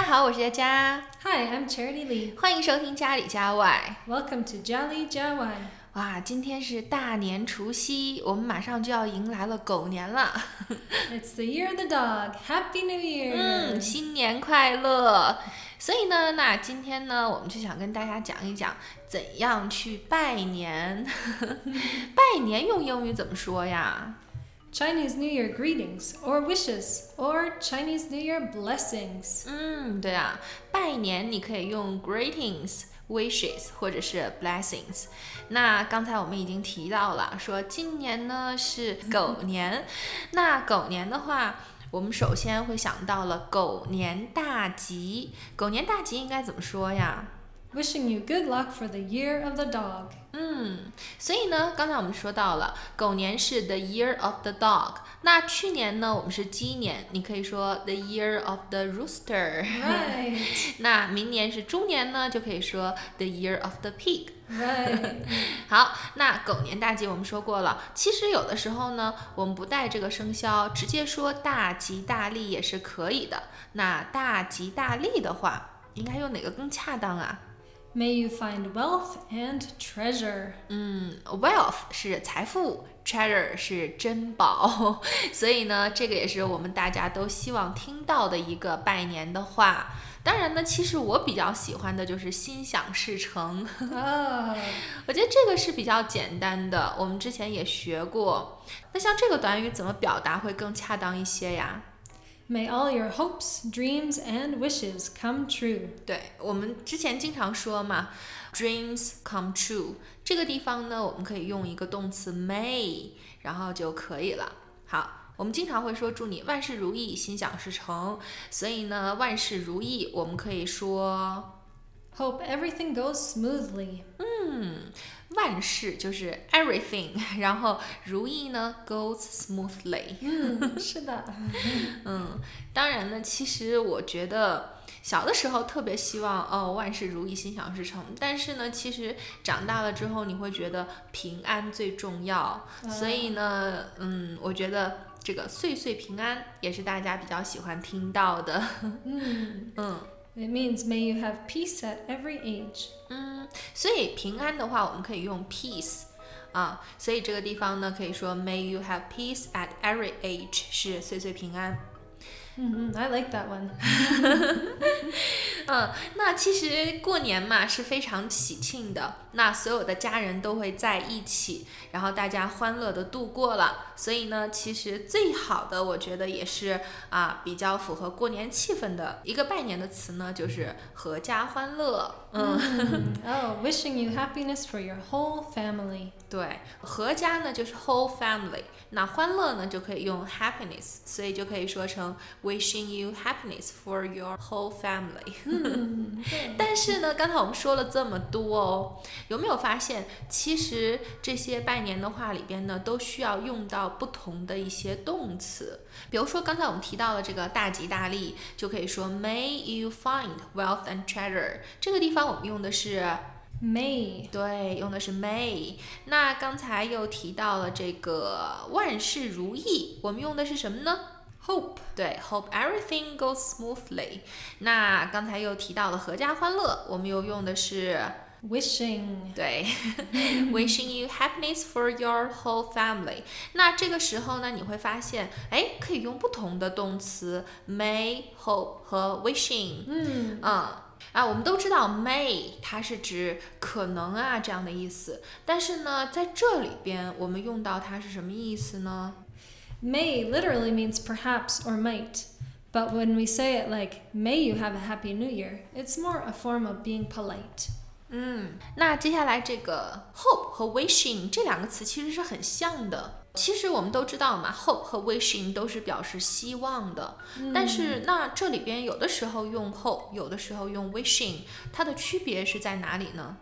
大家好，我是佳佳，Hi, I'm Charity Lee. 欢迎收听家里家外。Welcome to Jolly Jawai. 哇，今天是大年除夕，我们马上就要迎来了狗年了。It's the year of the dog. Happy New Year! 嗯，新年快乐！所以呢，那今天呢，我们就想跟大家讲一讲怎样去拜年。拜年用英语怎么说呀？Chinese New Year greetings, or wishes, or Chinese New Year blessings. 嗯，对啊，拜年你可以用 greetings。wishes 或者是 blessings，那刚才我们已经提到了，说今年呢是狗年，那狗年的话，我们首先会想到了狗年大吉。狗年大吉应该怎么说呀？Wishing you good luck for the year of the dog. 嗯，所以呢，刚才我们说到了狗年是 the year of the dog，那去年呢我们是鸡年，你可以说 the year of the rooster。Right, 那明年是猪年呢，就可以说 the year of the pig。right. 好，那狗年大吉我们说过了，其实有的时候呢，我们不带这个生肖，直接说大吉大利也是可以的。那大吉大利的话，应该用哪个更恰当啊？May you find wealth and treasure. 嗯，wealth 是财富，treasure 是珍宝，所以呢，这个也是我们大家都希望听到的一个拜年的话。当然呢，其实我比较喜欢的就是心想事成。Ah, 我觉得这个是比较简单的，我们之前也学过。那像这个短语怎么表达会更恰当一些呀？may all your hopes, dreams, and wishes come true. 对我们之前经常说嘛，dreams come true。这个地方呢，我们可以用一个动词 may，然后就可以了。好，我们经常会说祝你万事如意，心想事成。所以呢，万事如意，我们可以说 Hope everything goes smoothly. 嗯， 万事就是 everything，然后如意呢 goes smoothly。嗯，是的。嗯，当然呢，其实我觉得小的时候特别希望哦万事如意，心想事成。但是呢，其实长大了之后，你会觉得平安最重要。所以呢，嗯，我觉得这个岁岁平安也是大家比较喜欢听到的。嗯 嗯 It means may you have peace at every age. 嗯，所以平安的话，我们可以用 peace。啊，所以这个地方呢，可以说 May you have peace at every age，是岁岁平安。 hmm I like that one. 嗯，那其实过年嘛是非常喜庆的，那所有的家人都会在一起，然后大家欢乐的度过了。所以呢，其实最好的我觉得也是啊，比较符合过年气氛的一个拜年的词呢，就是阖家欢乐。嗯，Oh, wishing you happiness for your whole family. 对，合家呢就是 whole family，那欢乐呢就可以用 happiness，所以就可以说成 wishing you happiness for your whole family。但是呢，刚才我们说了这么多哦，有没有发现，其实这些拜年的话里边呢，都需要用到不同的一些动词。比如说，刚才我们提到了这个大吉大利，就可以说 May you find wealth and treasure。这个地方我们用的是 May. 对，用的是 may。那刚才又提到了这个万事如意，我们用的是什么呢？Hope. 对，hope everything goes smoothly。那刚才又提到了阖家欢乐，我们又用的是 Wishing. 对，wishing you happiness for your whole family。那这个时候呢，你会发现，哎，可以用不同的动词 may、hope 和 wishing。Hmm. 嗯啊，我们都知道 may 它是指可能啊这样的意思，但是呢，在这里边我们用到它是什么意思呢？May literally means perhaps or might. But when we say it like, may you have a happy new year, it's more a form of being polite. 嗯，那接下来这个 hope 和 wishing 这两个词其实是很像的。其实我们都知道嘛，hope 和 wishing 都是表示希望的，但是那这里边有的时候用 hope，有的时候用 wishing，它的区别是在哪里呢？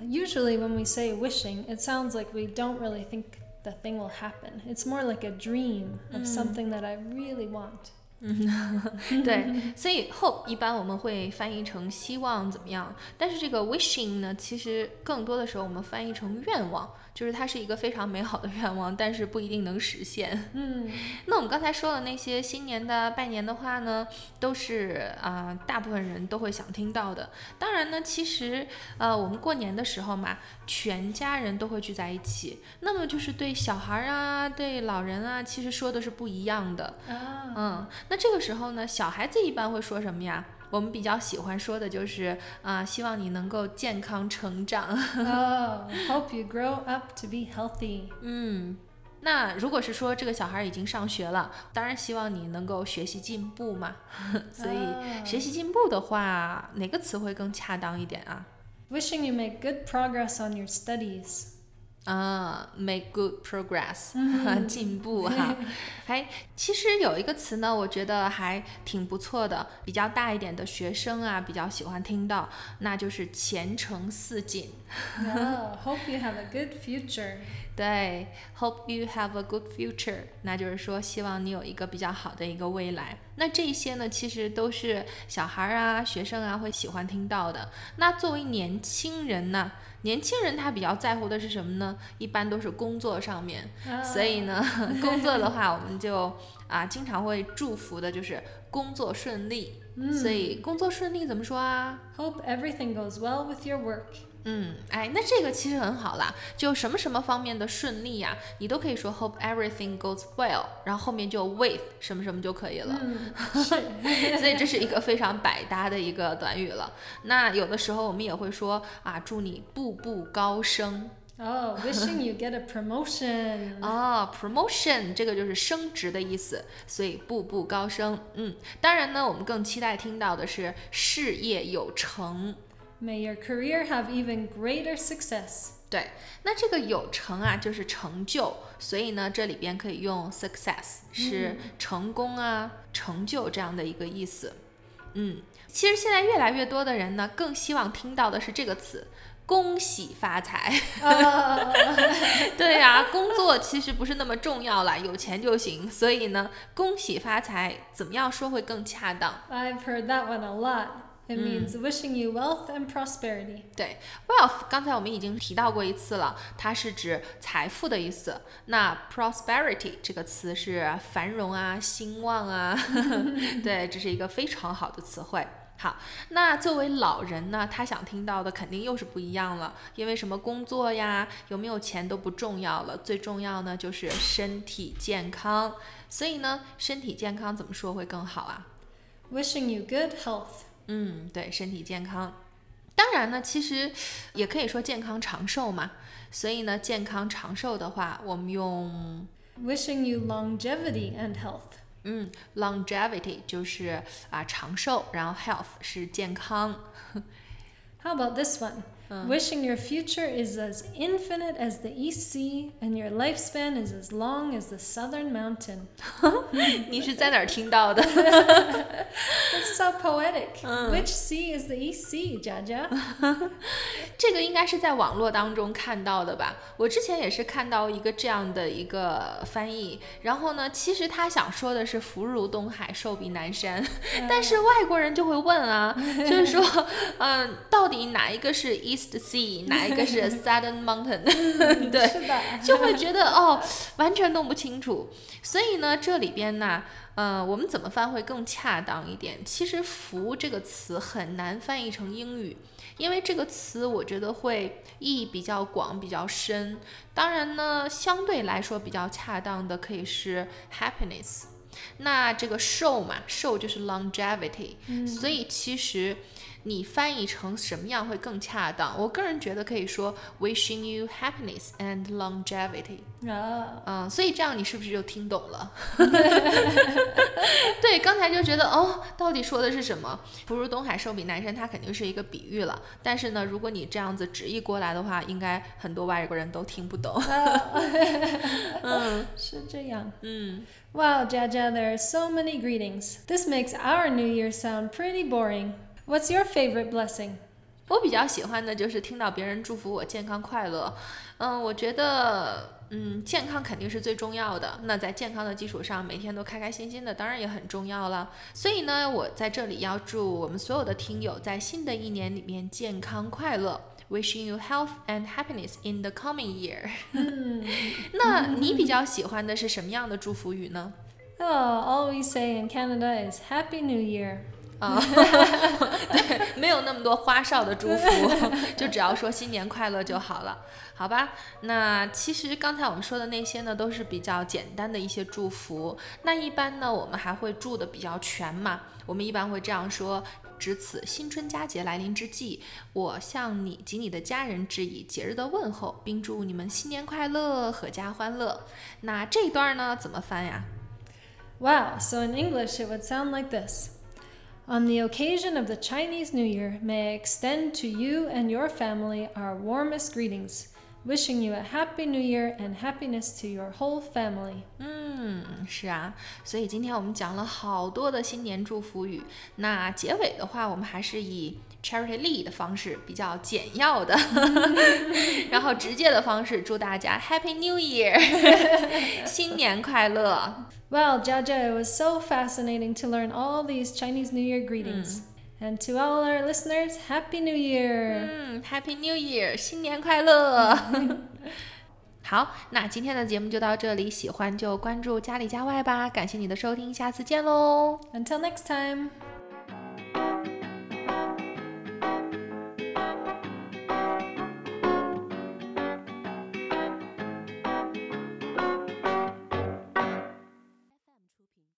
Usually, when we say wishing, it sounds like we don't really think the thing will happen. It's more like a dream of something that I really want. 嗯，对，所以 hope 一般我们会翻译成希望怎么样，但是这个 wishing 呢，其实更多的时候我们翻译成愿望。 就是它是一个非常美好的愿望，但是不一定能实现。嗯，那我们刚才说的那些新年的拜年的话呢，都是啊，大部分人都会想听到的。当然呢，其实呃，我们过年的时候嘛，全家人都会聚在一起，那么就是对小孩啊，对老人啊，其实说的是不一样的。啊，嗯，那这个时候呢，小孩子一般会说什么呀？我们比较喜欢说的就是啊，希望你能够健康成长。哦，Hope you grow up to be healthy。嗯，那如果是说这个小孩已经上学了，当然希望你能够学习进步嘛。所以学习进步的话，哪个词汇更恰当一点啊？Wishing you make good progress on your studies。啊，make good progress，进步 哈。哎其实有一个词呢，我觉得还挺不错的，比较大一点的学生啊，比较喜欢听到，那就是前程似锦。Hope you have a good future。对，Hope you have a good future，那就是说希望你有一个比较好的一个未来。那这些呢，其实都是小孩儿啊、学生啊会喜欢听到的。那作为年轻人呢？年轻人他比较在乎的是什么呢？一般都是工作上面，所以呢，工作的话，我们就啊经常会祝福的就是工作顺利。所以工作顺利怎么说啊？Hope everything goes well with your work. 嗯，哎，那这个其实很好啦，就什么什么方面的顺利呀，你都可以说 hope everything goes well，然后后面就 with 什么什么就可以了。嗯，所以这是一个非常百搭的一个短语了。那有的时候我们也会说啊，祝你步步高升。哦，wishing you get a promotion。哦，promotion 这个就是升职的意思，所以步步高升。嗯，当然呢，我们更期待听到的是事业有成。May your career have even greater success。对，那这个有成啊，就是成就，所以呢，这里边可以用 success，是成功啊、成就这样的一个意思。嗯，其实现在越来越多的人呢，更希望听到的是这个词“恭喜发财”。对呀，工作其实不是那么重要了，有钱就行。所以呢，恭喜发财怎么样说会更恰当？I've heard that one a lot. It means wishing you wealth and prosperity. 对，wealth 刚才我们已经提到过一次了，它是指财富的意思。那 prosperity 这个词是繁荣啊、兴旺啊。对，这是一个非常好的词汇。好，那作为老人呢，他想听到的肯定又是不一样了，因为什么工作呀、有没有钱都不重要了，最重要呢就是身体健康。所以呢，身体健康怎么说会更好啊？Wishing you good health. 嗯，对，身体健康。当然呢，其实也可以说健康长寿嘛。所以呢，健康长寿的话，我们用 wishing you longevity and health。嗯，longevity 就是啊长寿，然后 health 是健康。How about this one? Wishing your future is as infinite as the East Sea and your lifespan is as long as the southern mountain. 你是在哪儿听到的？It's so poetic. Which sea is the East Sea, 佳佳？这个应该是在网络当中看到的吧？我之前也是看到一个这样的一个翻译，然后呢，其实他想说的是福如东海，寿比南山，但是外国人就会问啊，就是说，嗯，到底哪一个是 East？Sea 哪一个是 Southern Mountain？对，是的就会觉得哦，完全弄不清楚。所以呢，这里边呢，呃，我们怎么翻会更恰当一点？其实“福”这个词很难翻译成英语，因为这个词我觉得会意义比较广、比较深。当然呢，相对来说比较恰当的可以是 happiness。那这个寿嘛，寿就是 longevity，所以其实。你翻译成什么样会更恰当？我个人觉得可以说 wishing you happiness and longevity。啊，嗯，所以这样你是不是就听懂了？对，刚才就觉得哦，到底说的是什么？福如东海，寿比南山，它肯定是一个比喻了。但是呢，如果你这样子直译过来的话，应该很多外国人都听不懂。嗯，是这样。嗯。Wow, Jaja, there are so many greetings. This makes our New Year sound pretty boring. What's your favorite blessing? 我比较喜欢的就是听到别人祝福我健康快乐。嗯，我觉得 嗯，健康肯定是最重要的。那在健康的基础上，每天都开开心心的，当然也很重要了。所以呢，我在这里要祝我们所有的听友在新的一年里面健康快乐，wishing you health and happiness in the coming year。那你比较喜欢的是什么样的祝福语呢？ Oh, all we say in Canada is Happy New Year. 啊，对，没有那么多花哨的祝福，就只要说新年快乐就好了，好吧？那其实刚才我们说的那些呢，都是比较简单的一些祝福。那一般呢，我们还会祝的比较全嘛。我们一般会这样说：值此新春佳节来临之际，我向你及你的家人致以节日的问候，并祝你们新年快乐，阖家欢乐。那这一段呢，怎么翻呀？Wow, so in English it would sound like this. On the occasion of the Chinese New Year, may I extend to you and your family our warmest greetings, wishing you a happy new year and happiness to your whole family. 嗯，是啊，所以今天我们讲了好多的新年祝福语。那结尾的话，我们还是以 Charity Lee 的方式，比较简要的，然后直接的方式，祝大家 Happy New Year，新年快乐。 Well, Jaja, it was so fascinating to learn all these Chinese New Year greetings. And to all our listeners, Happy New Year! 嗯，Happy New Year，新年快乐。好，那今天的节目就到这里，喜欢就关注家里家外吧。感谢你的收听，下次见喽。 Until next time!